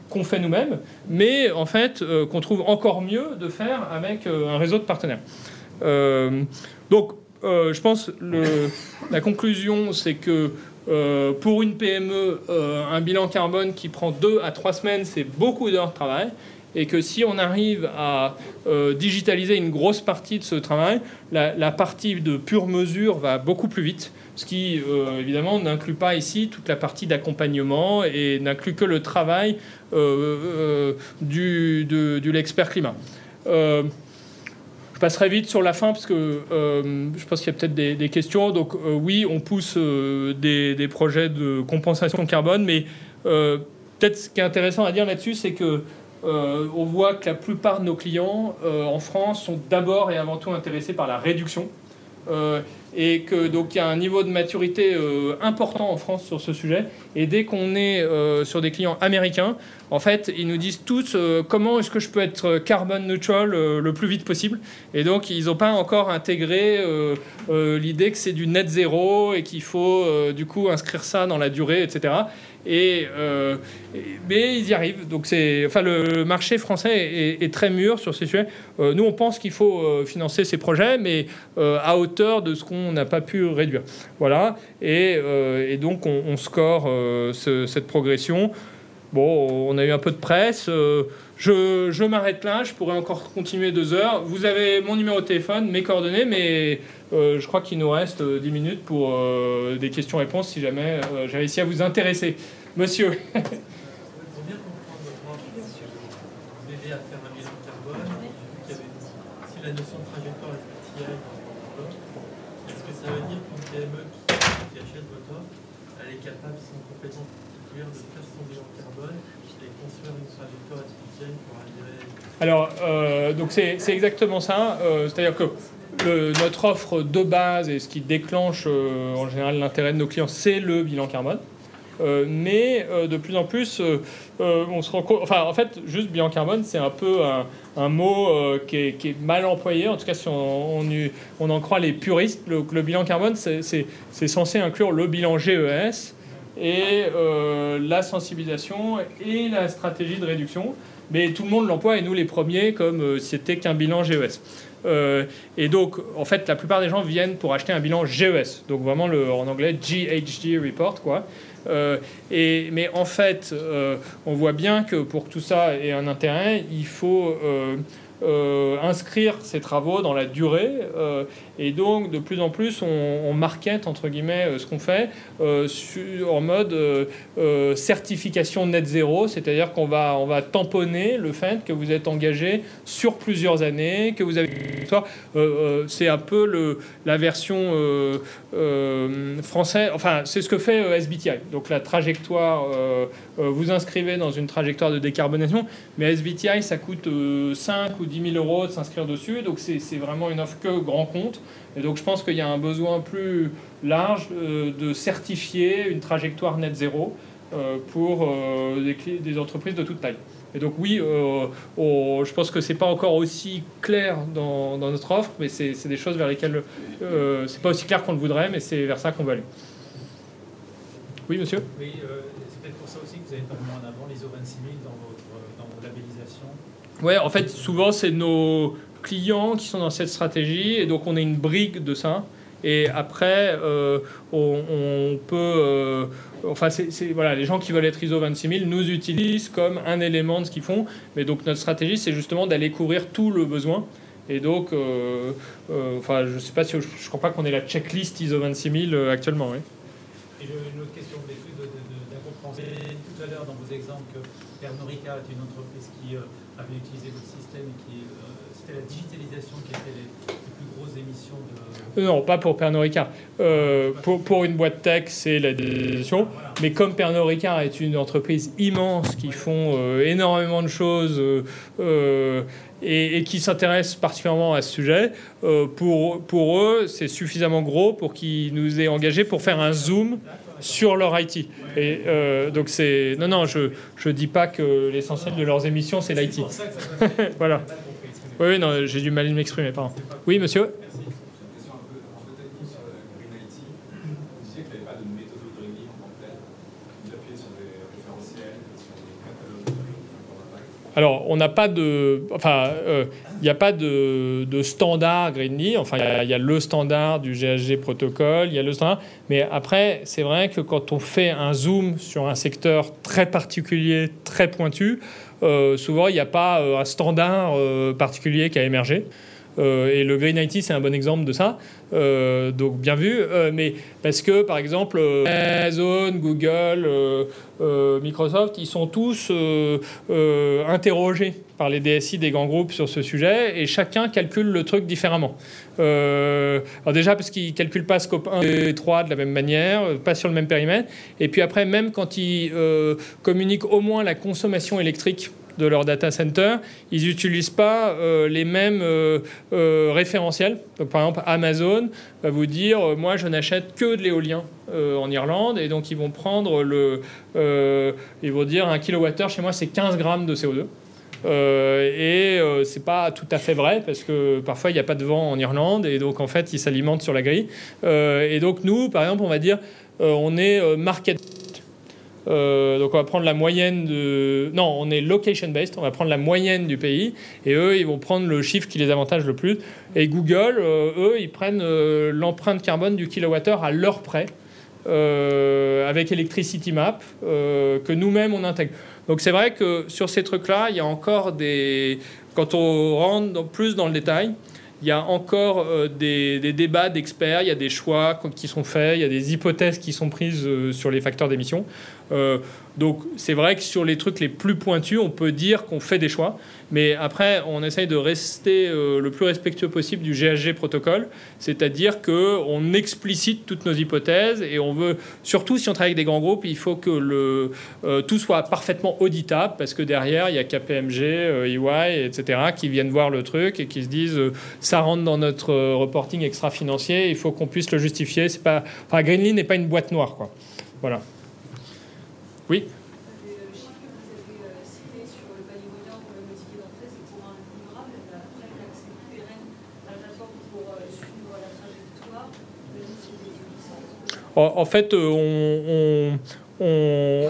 qu'on fait nous-mêmes, mais en fait qu'on trouve encore mieux de faire avec un réseau de partenaires. donc je pense la conclusion, c'est que euh, pour une PME, euh, un bilan carbone qui prend deux à trois semaines, c'est beaucoup d'heures de travail. Et que si on arrive à euh, digitaliser une grosse partie de ce travail, la, partie de pure mesure va beaucoup plus vite. Ce qui, évidemment, n'inclut pas ici toute la partie d'accompagnement et n'inclut que le travail du, de l'expert climat passerai vite sur la fin parce que euh, je pense qu'il y a peut-être des, questions. Donc euh, oui, on pousse euh, des, projets de compensation carbone, mais peut-être ce qui est intéressant à dire là-dessus, c'est que on voit que la plupart de nos clients en France sont d'abord et avant tout intéressés par la réduction. Et que donc il y a un niveau de maturité important en France sur ce sujet. Et dès qu'on est sur des clients américains, en fait, ils nous disent tous euh, comment est-ce que je peux être carbone neutral euh, le plus vite possible. Et donc, ils n'ont pas encore intégré euh, l'idée que c'est du net zéro et qu'il faut du coup inscrire ça dans la durée, etc. Et, mais ils y arrivent. Donc, c'est, enfin, le marché français est, très mûr sur ces sujets. nous, on pense qu'il faut financer ces projets, mais à hauteur de ce qu'on n'a pas pu réduire. Voilà. Et, donc, on, score cette progression. Bon, on a eu un peu de presse. Euh, je, m'arrête là, je pourrais encore continuer deux heures. Vous avez mon numéro de téléphone, mes coordonnées, mais euh, je crois qu'il nous reste 10 euh, minutes pour des questions-réponses si jamais j'ai réussi à vous intéresser. Monsieur. la notion de trajectoire est-ce que ça veut dire qu'une PME qui, achète votre offre, elle est capable, sans compétence particulière, de faire son bilan alors, euh, donc c'est exactement ça. Euh, c'est-à-dire que notre offre de base et ce qui déclenche euh, en général l'intérêt de nos clients, c'est le bilan carbone. mais de plus en plus, on se rend compte. Enfin, en fait, juste bilan carbone, c'est un peu un, mot qui est, mal employé. En tout cas, si on, en croit les puristes, le, le bilan carbone, c'est censé inclure le bilan GES et euh, la sensibilisation et la stratégie de réduction. mais tout le monde l'emploie et nous les premiers comme c'était qu'un bilan GES. Et donc, en fait, la plupart des gens viennent pour acheter un bilan GES, donc vraiment le, en anglais GHG report, quoi. et, mais en fait, on voit bien que pour que tout ça ait un intérêt, il faut euh, inscrire ces travaux dans la durée. Euh, et donc, de plus en plus, on, on market, entre guillemets, euh, ce qu'on fait en mode certification net zéro, c'est-à-dire qu'on va, on va tamponner le fait que vous êtes engagé sur plusieurs années, que vous avez... c'est un peu le, la version française, enfin, c'est ce que fait SBTI. Donc, la trajectoire, vous inscrivez dans une trajectoire de décarbonation, mais SBTI, ça coûte 5 ou 10 000 euros de s'inscrire dessus. Donc c'est vraiment une offre que grand compte. Et donc je pense qu'il y a un besoin plus large euh, de certifier une trajectoire net zéro euh, pour euh, des, entreprises de toute taille. Et donc oui, je pense que c'est pas encore aussi clair dans, notre offre, mais c'est des choses vers lesquelles c'est pas aussi clair qu'on le voudrait, mais c'est vers ça qu'on va aller. Oui, monsieur? Oui, c'est peut-être pour ça aussi que vous avez pas mis en avant l'ISO 26000 dans. Ouais, en fait, souvent, c'est nos clients qui sont dans cette stratégie, et donc on est une brique de ça. Et après, euh, on, peut. Euh, enfin, c'est, voilà, les gens qui veulent être ISO 26000 nous utilisent comme un élément de ce qu'ils font. Mais donc, notre stratégie, c'est justement d'aller couvrir tout le besoin. Et donc, euh, enfin, je sais pas si je, ne crois pas qu'on ait la checklist ISO 26000 actuellement. Oui. Et une autre question d'incompréhension. Tout à l'heure, dans vos exemples, que Pernod est une entreprise qui avait utilisé votre système qui euh, c'était la digitalisation qui était les, plus grosses émissions de... Euh, non, pas pour Pernod Ricard. Euh, pour, pour, une boîte tech, c'est la digitalisation. Mais comme Pernod Ricard est une entreprise immense qui font énormément de choses et, et, qui s'intéressent particulièrement à ce sujet, pour, pour eux, c'est suffisamment gros pour qu'ils nous aient engagés pour faire un zoom sur leur IT. Et euh, donc c'est non non je je dis pas que l'essentiel de leurs émissions c'est l'IT. voilà. Oui non j'ai du mal à m'exprimer pardon. Oui monsieur? Alors, on n'a pas de. Enfin, euh, il n'y a pas de, standard Greenly. Enfin, il y, a le standard du GHG protocole, il y a le standard. Mais après, c'est vrai que quand on fait un zoom sur un secteur très particulier, très pointu, euh, souvent, il n'y a pas euh, un standard particulier qui a émergé. Et le Green IT, c'est un bon exemple de ça. Euh, donc bien vu, euh, mais parce que par exemple Amazon, Google, euh, Microsoft, ils sont tous interrogés par les DSI des grands groupes sur ce sujet et chacun calcule le truc différemment. alors déjà parce qu'ils calculent pas scope 1 et 3 de la même manière, pas sur le même périmètre, et puis après même quand ils communiquent au moins la consommation électrique de leur data center, ils n'utilisent pas euh, les mêmes euh, euh, référentiels. Par exemple, Amazon va vous dire moi, je n'achète que de l'éolien en Irlande, et donc ils vont prendre le. ils vont dire un kilowattheure chez moi, c'est 15 grammes de CO2. et c'est pas tout à fait vrai parce que parfois il n'y a pas de vent en Irlande et donc en fait ils s'alimentent sur la grille. et donc nous, par exemple, on va dire on est market euh, donc on va prendre la moyenne de... Non, on est location-based, on va prendre la moyenne du pays, et eux, ils vont prendre le chiffre qui les avantage le plus. Et Google, euh, eux, ils prennent euh, l'empreinte carbone du kilowattheure à leur près, avec Electricity Map, que nous-mêmes, on intègre. Donc c'est vrai que sur ces trucs-là, il y a encore des... Quand on rentre plus dans le détail, il y a encore des, des, débats d'experts, il y a des choix qui sont faits, il y a des hypothèses qui sont prises sur les facteurs d'émission. Euh, donc c'est vrai que sur les trucs les plus pointus, on peut dire qu'on fait des choix, mais après on essaye de rester euh, le plus respectueux possible du GHG protocole, c'est-à-dire que on explicite toutes nos hypothèses et on veut, surtout si on travaille avec des grands groupes, il faut que euh, tout soit parfaitement auditable parce que derrière il y a KPMG, EY, etc. qui viennent voir le truc et qui se disent ça rentre dans notre reporting extra-financier, il faut qu'on puisse le justifier. C'est n'est pas une boîte noire, quoi. Voilà. Oui. En, fait, euh, on, on,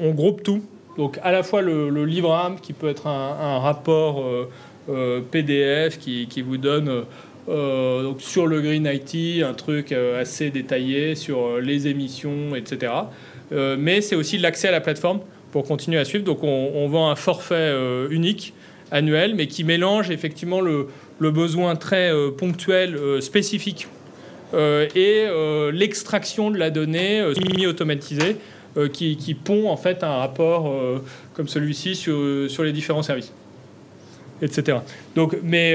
on, groupe tout. Donc à la fois le, livre âme qui peut être un, rapport PDF qui, vous donne donc sur le Green IT un truc assez détaillé sur les émissions, etc. mais c'est aussi l'accès à la plateforme pour continuer à suivre. Donc on, vend un forfait unique annuel, mais qui mélange effectivement le, besoin très ponctuel, spécifique euh, et euh, l'extraction de la donnée euh, semi-automatisée qui, qui, pond en fait un rapport comme celui-ci sur, sur les différents services, etc. Donc, mais,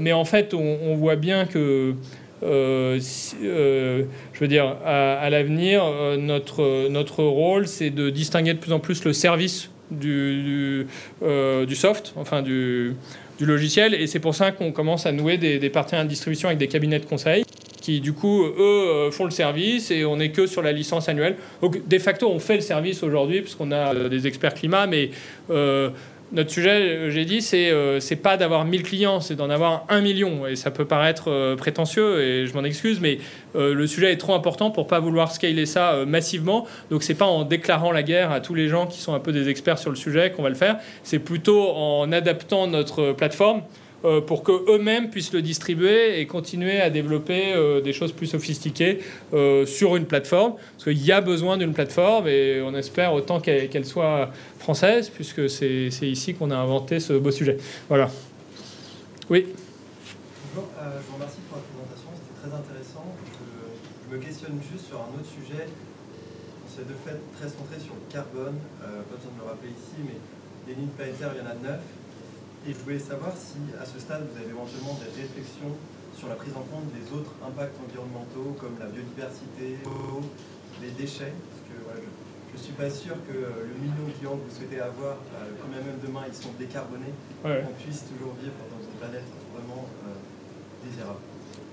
mais en fait, on, voit bien que je veux dire, à, l'avenir, notre, notre rôle, c'est de distinguer de plus en plus le service du, du, soft, enfin du, logiciel. Et c'est pour ça qu'on commence à nouer des, des, partenariats de distribution avec des cabinets de conseil qui, du coup, eux, euh, font le service et on n'est que sur la licence annuelle. Donc, de facto, on fait le service aujourd'hui puisqu'on a euh, des experts climat, mais euh, notre sujet, j'ai dit, c'est c'est pas d'avoir 1000 clients, c'est d'en avoir un million. Et ça peut paraître prétentieux, et je m'en excuse, mais le sujet est trop important pour pas vouloir scaler ça massivement. Donc c'est pas en déclarant la guerre à tous les gens qui sont un peu des experts sur le sujet qu'on va le faire. C'est plutôt en adaptant notre plateforme euh, pour qu'eux-mêmes puissent le distribuer et continuer à développer euh, des choses plus sophistiquées euh, sur une plateforme. Parce qu'il y a besoin d'une plateforme et on espère autant qu'elle soit française, puisque c'est ici qu'on a inventé ce beau sujet. Voilà. Oui Bonjour, je vous remercie pour la présentation, c'était très intéressant. Je, me questionne juste sur un autre sujet. C'est de fait très centré sur le carbone, pas besoin de le rappeler ici, mais les lignes planétaires, il y en a neuf. Et je voulais savoir si, à ce stade, vous avez éventuellement des réflexions sur la prise en compte des autres impacts environnementaux, comme la biodiversité, les déchets, parce que je ne suis pas sûr que le million de clients que vous souhaitez avoir, euh, quand même demain ils sont décarbonés, qu'on puisse toujours vivre dans une planète vraiment euh, désirable.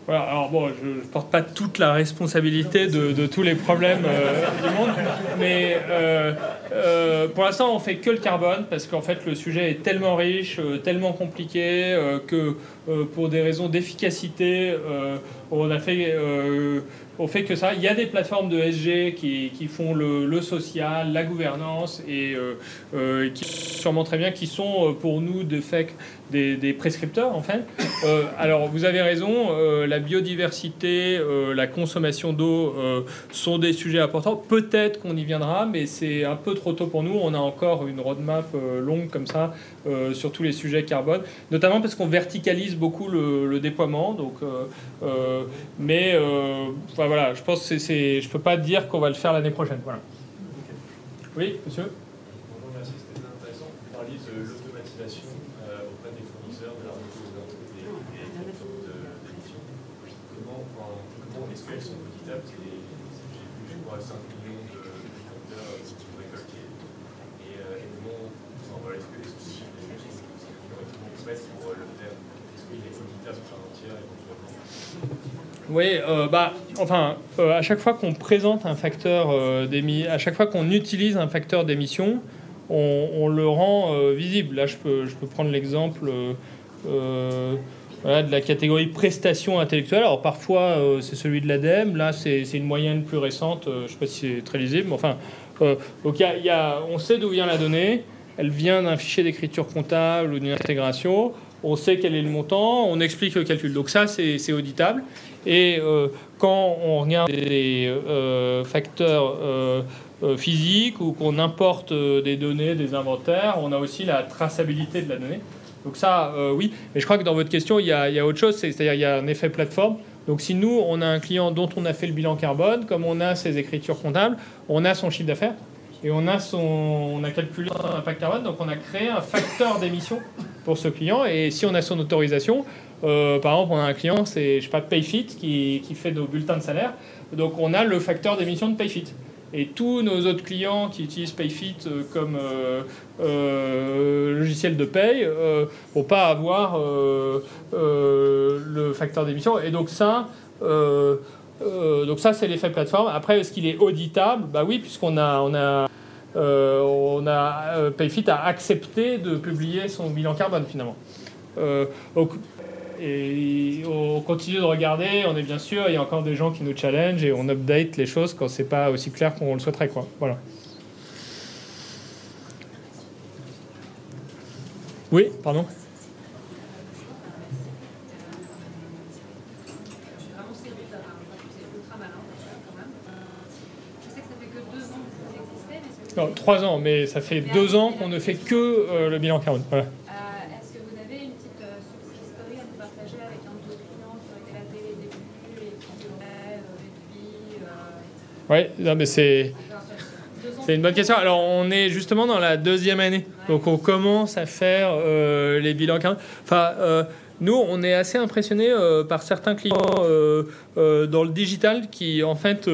Alors bon, je ne porte pas toute la responsabilité de, tous les problèmes euh, du monde, mais euh, euh, pour l'instant, on fait que le carbone parce qu'en fait, le sujet est tellement riche, tellement compliqué que pour des raisons d'efficacité, on a fait on fait que ça. Il y a des plateformes de SG qui, font le, social, la gouvernance et qui sûrement très bien, qui sont pour nous de fait des, prescripteurs en fait. Euh, alors vous avez raison, euh, la biodiversité, euh, la consommation d'eau sont des sujets importants. Peut-être qu'on y viendra, mais c'est un peu trop tôt pour nous. On a encore une roadmap longue comme ça sur tous les sujets carbone, notamment parce qu'on verticalise beaucoup le, déploiement. Donc, mais voilà, je pense c'est, je peux pas dire qu'on va le faire l'année prochaine. Voilà. Oui, monsieur? Oui, euh, bah, enfin, euh, à chaque fois qu'on présente un facteur euh, d'émission, à chaque fois qu'on utilise un facteur d'émission, on, le rend visible. Là, je peux, je peux prendre l'exemple de la catégorie prestations intellectuelles. Alors parfois, c'est celui de l'ADEME. Là, c'est une moyenne plus récente. je ne sais pas si c'est très lisible, mais enfin, donc y a, on sait d'où vient la donnée. Elle vient d'un fichier d'écriture comptable ou d'une intégration on sait quel est le montant, on explique le calcul. Donc ça, c'est auditable. Et euh, quand on regarde des euh, facteurs euh, physiques ou qu'on importe des données, des inventaires, on a aussi la traçabilité de la donnée. Donc ça, oui. Mais je crois que dans votre question, il y a, il y a autre chose, c'est-à-dire il y a un effet plateforme. Donc si nous, on a un client dont on a fait le bilan carbone, comme on a ses écritures comptables, on a son chiffre d'affaires et on a, son, on a calculé son impact carbone, donc on a créé un facteur d'émission pour ce client. Et si on a son autorisation, euh, par exemple, on a un client, c'est je sais pas Payfit qui, qui, fait nos bulletins de salaire, donc on a le facteur d'émission de Payfit. Et tous nos autres clients qui utilisent Payfit euh, comme euh, logiciel de paye ne vont pas avoir le facteur d'émission. Et donc ça, donc c'est l'effet plateforme. Après, est-ce qu'il est auditable? Bah oui, puisqu'on a, on a on a, Payfit a accepté de publier son bilan carbone finalement. Euh, et on continue de regarder, on est bien sûr, il y a encore des gens qui nous challengent et on update les choses quand c'est pas aussi clair qu'on le souhaiterait. Quoi. Voilà. Oui, pardon Non, trois ans, mais ça fait deux ans qu'on ne fait que euh, le bilan carbone. Voilà. Oui, mais c'est. C'est une bonne question. Alors, on est justement dans la deuxième année. Donc, on commence à faire euh, les bilans. Enfin, euh, nous, on est assez impressionnés euh, par certains clients dans le digital qui, en fait,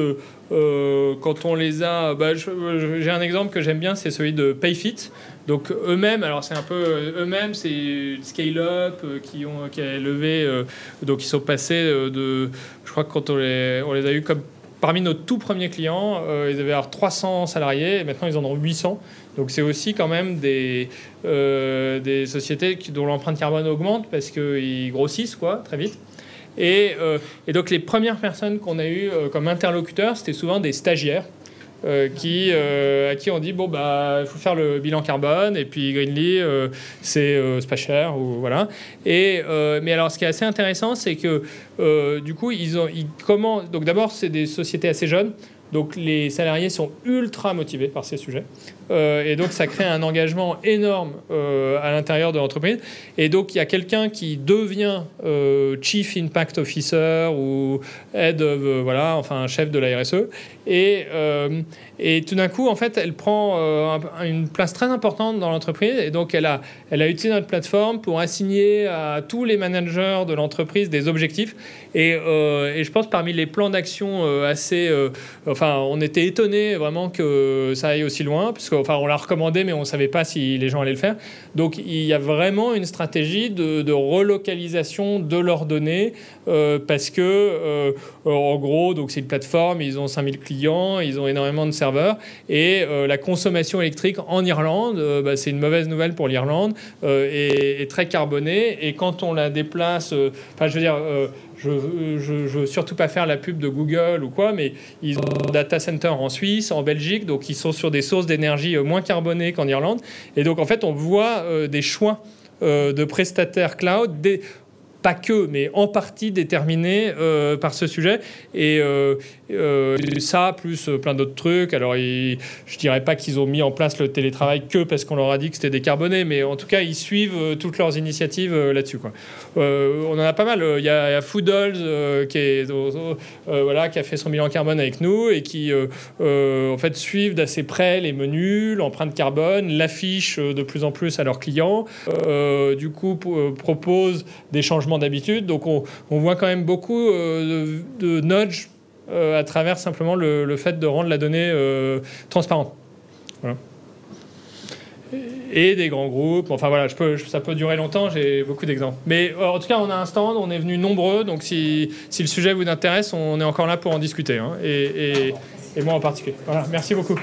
quand on les a. bah, J'ai un exemple que j'aime bien, c'est celui de Payfit. Donc, eux-mêmes, alors c'est un peu. Eux-mêmes, c'est scale-up qui, ont, qui a levé. donc, ils sont passés de. Je crois que quand on les, on les a eu comme Parmi nos tout premiers clients, euh, ils avaient alors 300 salariés et maintenant ils en ont 800. Donc c'est aussi quand même des, euh, des sociétés dont l'empreinte carbone augmente parce qu'ils grossissent quoi, très vite. Et, euh, et donc les premières personnes qu'on a eues comme interlocuteurs, c'était souvent des stagiaires. Euh, qui, euh, à qui on dit bon bah il faut faire le bilan carbone et puis Greenly euh, c'est euh, c'est pas cher ou voilà. Et mais alors ce qui est assez intéressant c'est que du coup ils ont ils commencent donc d'abord c'est des sociétés assez jeunes donc les salariés sont ultra motivés par ces sujets Euh, et donc ça crée un engagement énorme euh, à l'intérieur de l'entreprise. Et donc il y a quelqu'un qui devient euh, chief impact officer ou head of euh, voilà enfin chef de la RSE et et tout d'un coup en fait elle prend un- une place très importante dans l'entreprise. Et donc elle a elle a utilisé notre plateforme pour assigner à tous les managers de l'entreprise des objectifs. Et, et je pense parmi les plans d'action assez enfin on était étonné vraiment que ça aille aussi loin parce qu'enfin on l'a recommandé mais on savait pas si les gens allaient le faire. Donc il y a vraiment une stratégie de, relocalisation de leurs données euh, parce que euh, en gros donc c'est une plateforme ils ont 5000 clients ils ont énormément de serveurs et euh, la consommation électrique en Irlande bah, c'est une mauvaise nouvelle pour l'Irlande est, est très carbonée et quand on la déplace enfin je veux dire je, je veux surtout pas faire la pub de Google ou quoi, mais ils ont un data center en Suisse, en Belgique, donc ils sont sur des sources d'énergie euh, moins carbonées qu'en Irlande. Et donc en fait, on voit euh, des choix euh, de prestataires cloud, des- pas que, mais en partie déterminés euh, par ce sujet. Et euh, euh, ça, plus plein d'autres trucs. Alors, ils- je dirais pas qu'ils ont mis en place le télétravail que parce qu'on leur a dit que c'était décarboné, mais en tout cas, ils suivent toutes leurs initiatives là-dessus. on en a pas mal. Il y a, a Foodles qui, voilà, qui a fait son bilan carbone avec nous et qui en fait suivent d'assez près les menus, l'empreinte carbone, l'affiche de plus en plus à leurs clients. Du coup, proposent des changements d'habitude. Donc, on, voit quand même beaucoup euh, de, de nudge euh, à travers simplement le, fait de rendre la donnée euh, transparente. Et des grands groupes. Enfin voilà, je peux, ça peut durer longtemps, j'ai beaucoup d'exemples. Mais en tout cas, on a un stand, on est venus nombreux, donc si, si le sujet vous intéresse, on est encore là pour en discuter. hein. et, et- et moi en particulier. Voilà, merci beaucoup.